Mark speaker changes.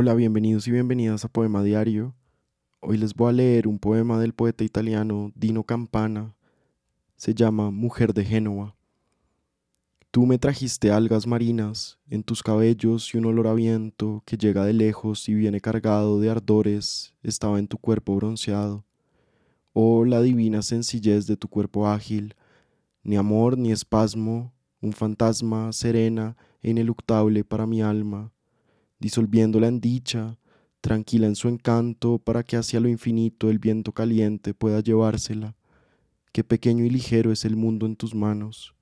Speaker 1: Hola, bienvenidos y bienvenidas a Poema Diario. Hoy les voy a leer un poema del poeta italiano Dino Campana. Se llama Mujer de Génova. Tú me trajiste algas marinas en tus cabellos y un olor a viento que llega de lejos y viene cargado de ardores estaba en tu cuerpo bronceado. Oh, la divina sencillez de tu cuerpo ágil, ni amor ni espasmo, un fantasma serena e ineluctable para mi alma disolviéndola en dicha, tranquila en su encanto, para que hacia lo infinito el viento caliente pueda llevársela. Qué pequeño y ligero es el mundo en tus manos.